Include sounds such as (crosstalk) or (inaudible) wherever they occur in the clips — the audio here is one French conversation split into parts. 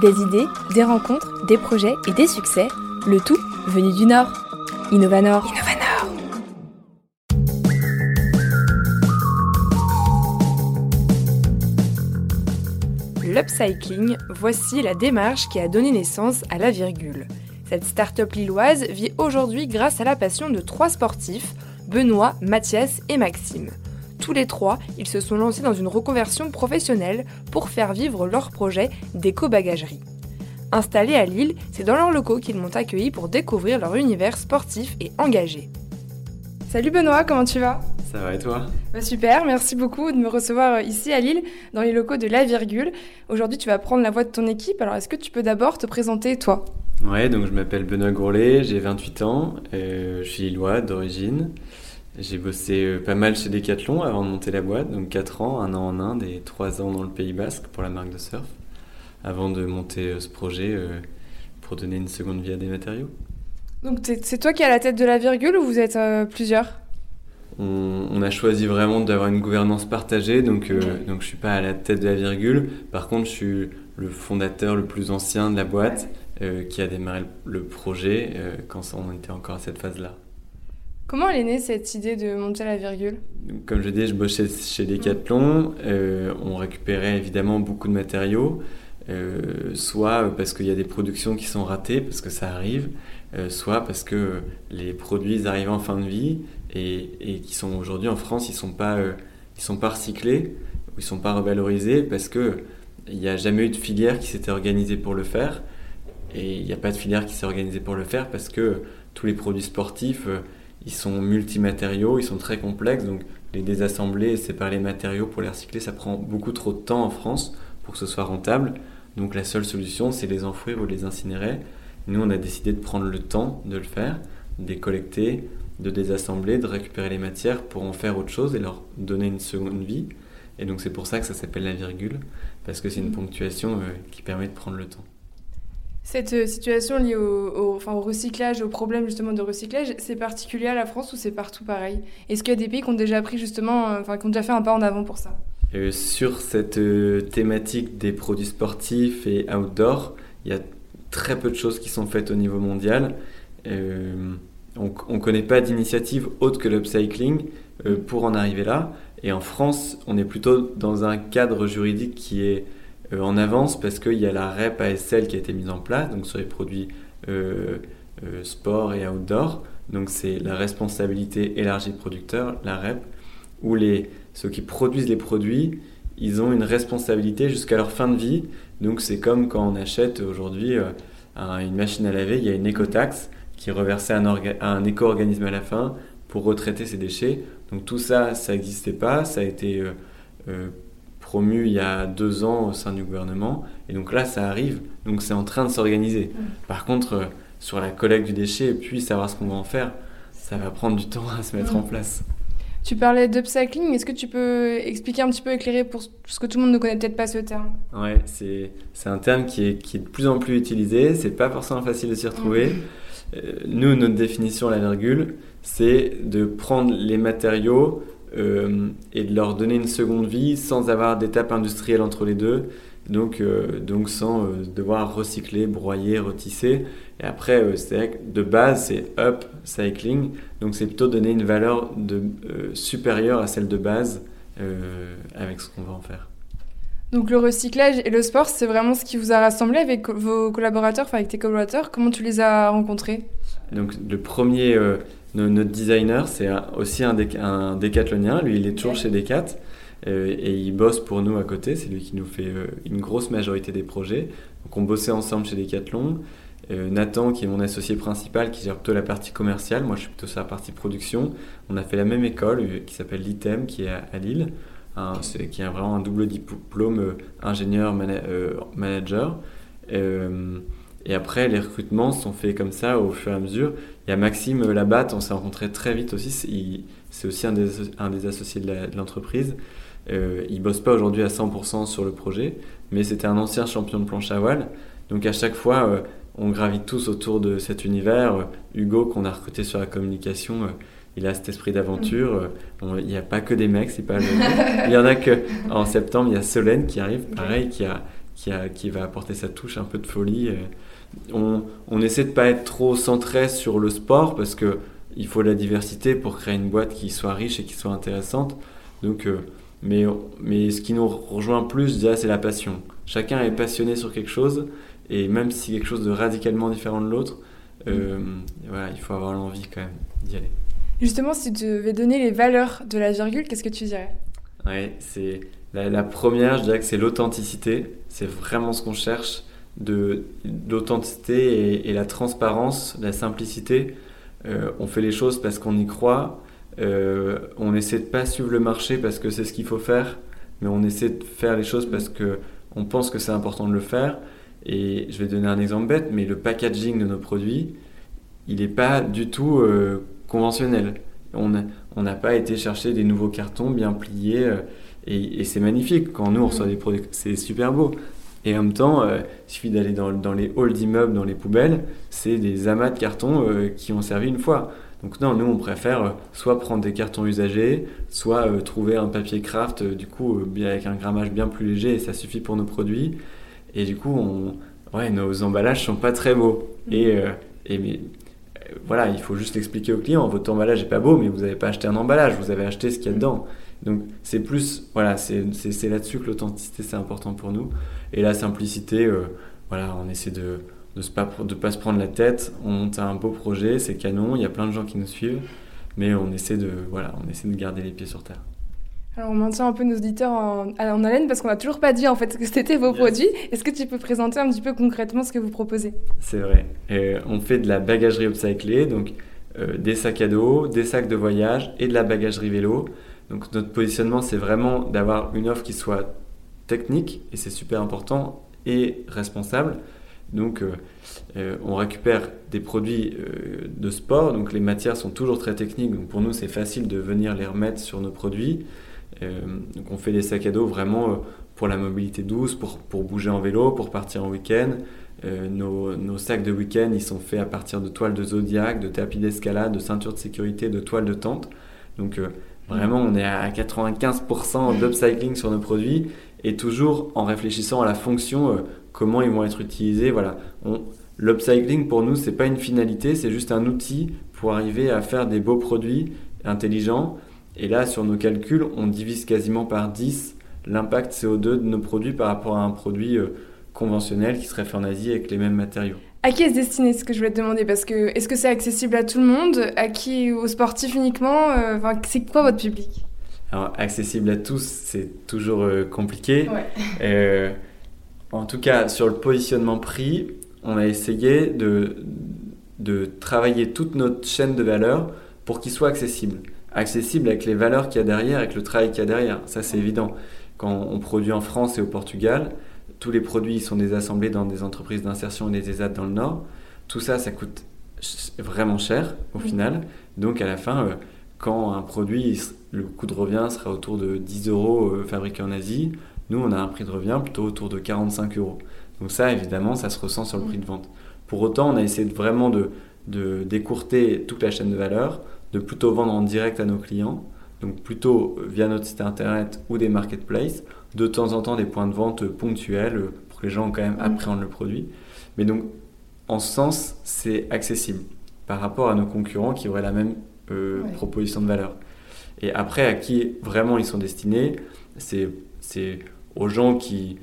Des idées, des rencontres, des projets et des succès, le tout venu du Nord. Innovanor. Innovanor. L'upcycling, voici la démarche qui a donné naissance à la virgule. Cette start-up lilloise vit aujourd'hui grâce à la passion de trois sportifs, Benoît, Mathias et Maxime. Tous les trois, ils se sont lancés dans une reconversion professionnelle pour faire vivre leur projet d'éco-bagagerie. Installés à Lille, c'est dans leurs locaux qu'ils m'ont accueilli pour découvrir leur univers sportif et engagé. Salut Benoît, comment tu vas? Ça va et toi? Bah Super, merci beaucoup de me recevoir euh, ici à Lille, dans les locaux de La Virgule. Aujourd'hui, tu vas prendre la voix de ton équipe, alors est-ce que tu peux d'abord te présenter toi? Ouais, donc je m'appelle Benoît Gourlet, j'ai 28 ans, euh, je suis lillois d'origine. J'ai bossé euh, pas mal chez Decathlon avant de monter la boîte, donc 4 ans, un an en Inde et 3 ans dans le Pays Basque pour la marque de surf, avant de monter euh, ce projet euh, pour donner une seconde vie à des matériaux. Donc c'est toi qui es à la tête de la virgule ou vous êtes plusieurs? On, a choisi vraiment d'avoir une gouvernance partagée, donc, donc je suis pas à la tête de la virgule. Par contre, je suis le fondateur le plus ancien de la boîte qui a démarré le projet quand on était encore à cette phase-là. Comment elle est née cette idée de monter la virgule? Comme je dis, je bossais chez Decathlon. Euh, on récupérait évidemment beaucoup de matériaux, euh, soit parce qu'il y a des productions qui sont ratées, parce que ça arrive, euh, soit parce que les produits arrivent en fin de vie et, qui sont aujourd'hui en France, ils ne sont, pas, recyclés ils ne sont pas revalorisés parce qu'il n'y a jamais eu de filière qui s'était organisée pour le faire. Et il n'y a pas de filière qui s'est organisée pour le faire parce que tous les produits sportifs ils sont multimatériaux, ils sont très complexes, donc les désassembler et séparer les matériaux pour les recycler, ça prend beaucoup trop de temps en France pour que ce soit rentable. Donc la seule solution, c'est les enfouir ou les incinérer. Nous, on a décidé de prendre le temps de le faire, de les collecter, de désassembler, de récupérer les matières pour en faire autre chose et leur donner une seconde vie. Et donc c'est pour ça que ça s'appelle la virgule, parce que c'est une ponctuation euh, qui permet de prendre le temps. Cette euh, situation liée au, recyclage, au problème justement de recyclage, c'est particulier à la France ou c'est partout pareil? Est-ce qu'il y a des pays qui ont déjà pris justement, euh, enfin, qui ont déjà fait un pas en avant pour ça? Euh, Sur cette thématique des produits sportifs et outdoor, il y a très peu de choses qui sont faites au niveau mondial. on ne connaît pas d'initiative autre que l'upcycling pour en arriver là. Et en France, on est plutôt dans un cadre juridique qui est euh, en avance parce qu'il y a la REP ASL qui a été mise en place, donc sur les produits euh, euh, sport et outdoor. Donc c'est la responsabilité élargie producteur, la REP, où les, ceux qui produisent les produits, ils ont une responsabilité jusqu'à leur fin de vie. Donc c'est comme quand on achète aujourd'hui une machine à laver, il y a une écotaxe qui est reversée à un, un éco-organisme à la fin pour retraiter ses déchets. Donc tout ça, ça n'existait pas, ça a été promu il y a deux ans au sein du gouvernement. Et donc là, ça arrive. Donc c'est en train de s'organiser. Mm. Par contre, euh, sur la collecte du déchet et puis savoir ce qu'on va en faire, ça va prendre du temps (laughs) à se mettre en mm. place. Tu parlais d'upcycling, est-ce que tu peux expliquer un petit peu, éclairer pour ce que tout le monde ne connaît peut-être pas ce terme? Ouais, c'est, un terme qui est, qui est de plus en plus utilisé, c'est pas forcément facile de s'y retrouver. Mm. Euh, nous, notre définition, la virgule, c'est de prendre les matériaux euh, et de leur donner une seconde vie sans avoir d'étape industrielle entre les deux, donc, euh, donc sans euh, devoir recycler, broyer, retisser. Et après, c'est de base, c'est up cycling, donc c'est plutôt donner une valeur de, supérieure à celle de base avec ce qu'on va en faire. Donc le recyclage et le sport, c'est vraiment ce qui vous a rassemblé avec vos collaborateurs, enfin avec tes collaborateurs. Comment tu les as rencontrés? Donc le premier, notre designer, c'est aussi un, un décathlonien. Lui, il est toujours chez Decat euh, et il bosse pour nous à côté. C'est lui qui nous fait euh, une grosse majorité des projets. Donc, on bossait ensemble chez Decathlon. Euh, Nathan, qui est mon associé principal, qui gère plutôt la partie commerciale. Moi, je suis plutôt sur la partie production. On a fait la même école qui s'appelle l'ITEM, qui est à, Lille, qui a vraiment un double diplôme ingénieur manager. Et après, les recrutements sont faits comme ça au fur et à mesure. Il y a Maxime Labatte, on s'est rencontré très vite aussi. C'est aussi un des, un des, associés de l'entreprise. Euh, il bosse pas aujourd'hui à 100% sur le projet, mais c'était un ancien champion de planche à voile. Donc à chaque fois, euh, on gravite tous autour de cet univers. Hugo, qu'on a recruté sur la communication, euh, il a cet esprit d'aventure. il n'y a pas que des mecs, pas. (laughs) il y en a que en septembre, il y a Solène qui arrive, pareil, qui a qui, a, qui va apporter sa touche, un peu de folie. On, on essaie de pas être trop centré sur le sport parce que il faut la diversité pour créer une boîte qui soit riche et qui soit intéressante. Donc, mais, mais ce qui nous rejoint plus, déjà, c'est la passion. Chacun est passionné sur quelque chose, et même si quelque chose de radicalement différent de l'autre, euh, voilà, il faut avoir l'envie quand même d'y aller. Justement, si tu devais donner les valeurs de la virgule, qu'est-ce que tu dirais? Ouais, c'est la, première, je dirais que c'est l'authenticité. C'est vraiment ce qu'on cherche, de l'authenticité et, la transparence, la simplicité. Euh, on fait les choses parce qu'on y croit euh, on essaie de pas suivre le marché parce que c'est ce qu'il faut faire, mais on essaie de faire les choses parce que on pense que c'est important de le faire. Et je vais donner un exemple bête, mais le packaging de nos produits, il n'est pas du tout euh, conventionnel. On n'a pas été chercher des nouveaux cartons bien pliés euh, et, c'est magnifique. Quand nous on reçoit des produits, c'est super beau. Et en même temps, il suffit d'aller dans, dans, les halls d'immeubles, dans les poubelles, c'est des amas de cartons qui ont servi une fois. Donc non, nous on préfère euh, soit prendre des cartons usagés, soit euh, trouver un papier craft euh, du coup avec un grammage bien plus léger et ça suffit pour nos produits. Et du coup, on, ouais, nos emballages sont pas très beaux. Mm. Et, et mais, voilà, il faut juste expliquer au client, votre emballage est pas beau, mais vous n'avez pas acheté un emballage, vous avez acheté ce qu'il y a dedans. Donc c'est plus, voilà, c'est là-dessus que l'authenticité c'est important pour nous. Et la simplicité, voilà, on essaie de ne pas, de pas se prendre la tête. On monte un beau projet, c'est canon, il y a plein de gens qui nous suivent, mais on essaie de, voilà, on essaie de garder les pieds sur terre. Alors on maintient un peu nos auditeurs en, en haleine parce qu'on n'a toujours pas dit en fait que c'était vos produits. Est-ce que tu peux présenter un petit peu concrètement ce que vous proposez? C'est vrai. on fait de la bagagerie upcyclée, donc euh, des sacs à dos, des sacs de voyage et de la bagagerie vélo. Donc notre positionnement c'est vraiment d'avoir une offre qui soit technique et c'est super important et responsable. Donc, euh, euh, on récupère des produits euh, de sport, donc les matières sont toujours très techniques, donc pour nous c'est facile de venir les remettre sur nos produits. donc on fait des sacs à dos vraiment pour la mobilité douce, pour, pour bouger en vélo, pour partir en week-end. Nos, sacs de week-end, ils sont faits à partir de toiles de zodiac, de tapis d'escalade, de ceintures de sécurité, de toiles de tente. Donc vraiment, on est à 95% d'upcycling sur nos produits et toujours en réfléchissant à la fonction comment ils vont être utilisés. Voilà. L'upcycling, pour nous, c'est pas une finalité, c'est juste un outil pour arriver à faire des beaux produits intelligents. Et là, sur nos calculs, on divise quasiment par 10 l'impact CO2 de nos produits par rapport à un produit euh, conventionnel qui serait fait en Asie avec les mêmes matériaux. À qui est-ce destiné ce que je voulais te demander Parce que est-ce que c'est accessible à tout le monde À qui Aux sportifs uniquement euh, enfin, C'est quoi votre public? Alors, accessible à tous, c'est toujours euh, compliqué. Ouais. (laughs) En tout cas, sur le positionnement prix, on a essayé de, de travailler toute notre chaîne de valeur pour qu'il soit accessible. Accessible avec les valeurs qu'il y a derrière, avec le travail qu'il y a derrière. Ça, c'est évident. Quand on produit en France et au Portugal, tous les produits sont désassemblés dans des entreprises d'insertion et des ESAT dans le Nord. Tout ça, ça coûte vraiment cher au final. Donc, à la fin, euh, quand un produit, le coût de revient sera autour de 10 euros euh, fabriqué en Asie, nous, on a un prix de revient plutôt autour de 45 euros. Donc ça, évidemment, ça se ressent sur le prix de vente. Pour autant, on a essayé de vraiment de, de décourter toute la chaîne de valeur, de plutôt vendre en direct à nos clients, donc plutôt via notre site internet ou des marketplaces, de temps en temps des points de vente ponctuels pour que les gens quand même appréhendent le produit. Mais donc, en ce sens, c'est accessible par rapport à nos concurrents qui auraient la même euh, proposition de valeur. Et après, à qui vraiment ils sont destinés, c'est aux gens qui,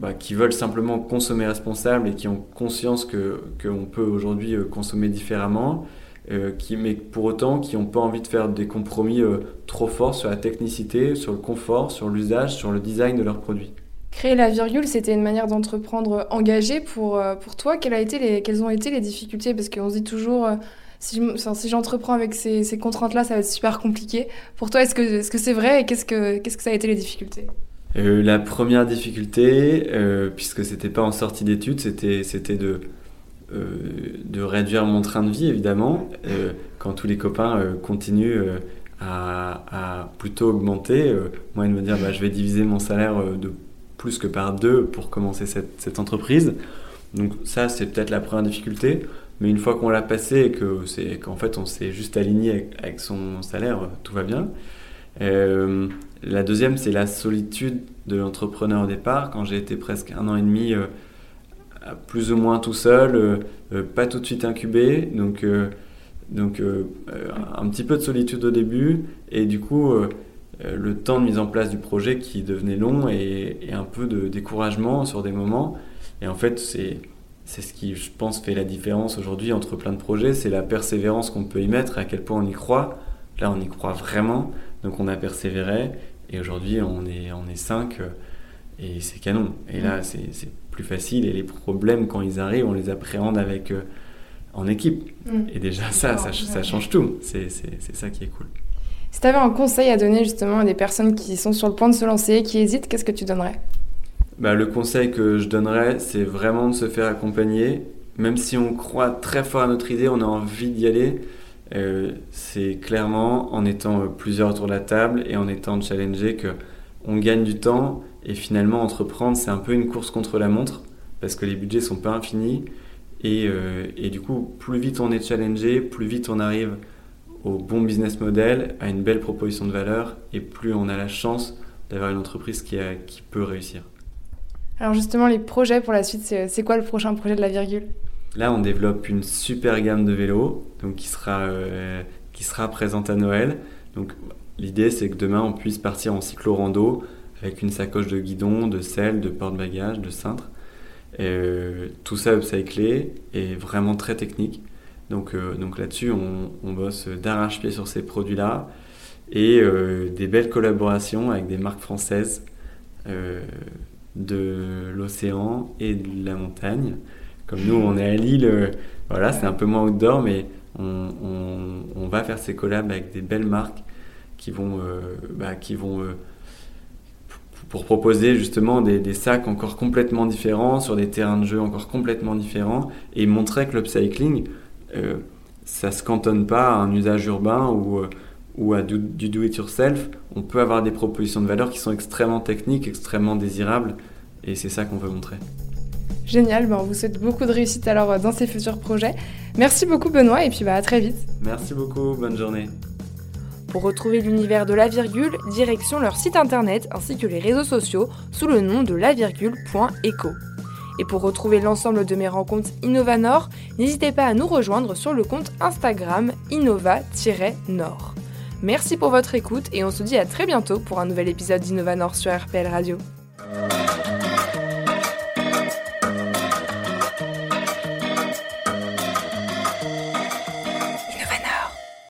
bah, qui veulent simplement consommer responsable et qui ont conscience qu'on peut aujourd'hui euh, consommer différemment, euh, qui, mais pour autant qui n'ont pas envie de faire des compromis euh, trop forts sur la technicité, sur le confort, sur l'usage, sur le design de leurs produits. Créer la virgule, c'était une manière d'entreprendre engagée pour, pour toi. Quelles, a été les, quelles ont été les difficultés? Parce qu'on se dit toujours, si, si j'entreprends avec ces, ces contraintes-là, ça va être super compliqué. Pour toi, est-ce que c'est -ce c'est vrai? Et qu'est-ce que, qu'est-ce que ça a été les difficultés? Euh, la première difficulté, euh, puisque c'était pas en sortie d'études, c'était, de, euh, de réduire mon train de vie, évidemment, quand tous les copains continuent à, plutôt augmenter. moi, de me dire, bah, je vais diviser mon salaire de plus que par deux pour commencer cette, entreprise. Donc ça, c'est peut-être la première difficulté. Mais une fois qu'on l'a passé et que c'est, qu'en fait on s'est juste aligné avec son salaire, tout va bien. la deuxième, c'est la solitude de l'entrepreneur au départ. Quand j'ai été presque un an et demi plus ou moins tout seul, pas tout de suite incubé, donc, donc un petit peu de solitude au début, et du coup le temps de mise en place du projet qui devenait long et, et un peu de découragement sur des moments. Et en fait, c'est c'est ce qui, je pense, fait la différence aujourd'hui entre plein de projets, c'est la persévérance qu'on peut y mettre, à quel point on y croit. Là, on y croit vraiment, donc on a persévéré, et aujourd'hui, on est, on est cinq, euh, et c'est canon. Et là, c'est plus facile, et les problèmes, quand ils arrivent, on les appréhende avec, euh, en équipe. Mm. Et déjà, ça, ça, ça, change tout. C'est ça qui est cool. Si tu avais un conseil à donner justement à des personnes qui sont sur le point de se lancer, qui hésitent, qu'est-ce que tu donnerais? Bah, le conseil que je donnerais, c'est vraiment de se faire accompagner. Même si on croit très fort à notre idée, on a envie d'y aller, euh, c'est clairement en étant plusieurs autour de la table et en étant challengé que on gagne du temps. Et finalement, entreprendre, c'est un peu une course contre la montre parce que les budgets sont pas infinis. Et, euh, et du coup, plus vite on est challengé, plus vite on arrive au bon business model, à une belle proposition de valeur, et plus on a la chance d'avoir une entreprise qui, a, qui peut réussir. Alors justement, les projets pour la suite, c'est quoi le prochain projet de la virgule? Là, on développe une super gamme de vélos donc qui sera, euh, qui sera présente à Noël. Donc l'idée, c'est que demain, on puisse partir en cyclo-rando avec une sacoche de guidon, de selle, de porte-bagages, de cintre. Euh, tout ça upcyclé et vraiment très technique. Donc, euh, donc là-dessus, on, bosse d'arrache-pied sur ces produits-là et des belles collaborations avec des marques françaises de l'océan et de la montagne. Comme nous, on est à Lille, euh, voilà, c'est un peu moins outdoor, mais on, on, va faire ces collabs avec des belles marques qui vont, euh, bah, qui vont euh, pour proposer justement des, des, sacs encore complètement différents, sur des terrains de jeu encore complètement différents, et montrer que l'upcycling, ça ne se cantonne pas à un usage urbain ou, ou à du, du do-it-yourself. On peut avoir des propositions de valeur qui sont extrêmement techniques, extrêmement désirables, et c'est ça qu'on veut montrer. Génial, ben on vous souhaite beaucoup de réussite alors dans ces futurs projets. Merci beaucoup Benoît et puis bah, à très vite. Merci beaucoup, bonne journée. Pour retrouver l'univers de la virgule, direction leur site internet ainsi que les réseaux sociaux sous le nom de lavirgule.eco. Et pour retrouver l'ensemble de mes rencontres Innovanor, n'hésitez pas à nous rejoindre sur le compte Instagram innova-nord. Merci pour votre écoute et on se dit à très bientôt pour un nouvel épisode d'Innovanor sur RPL Radio.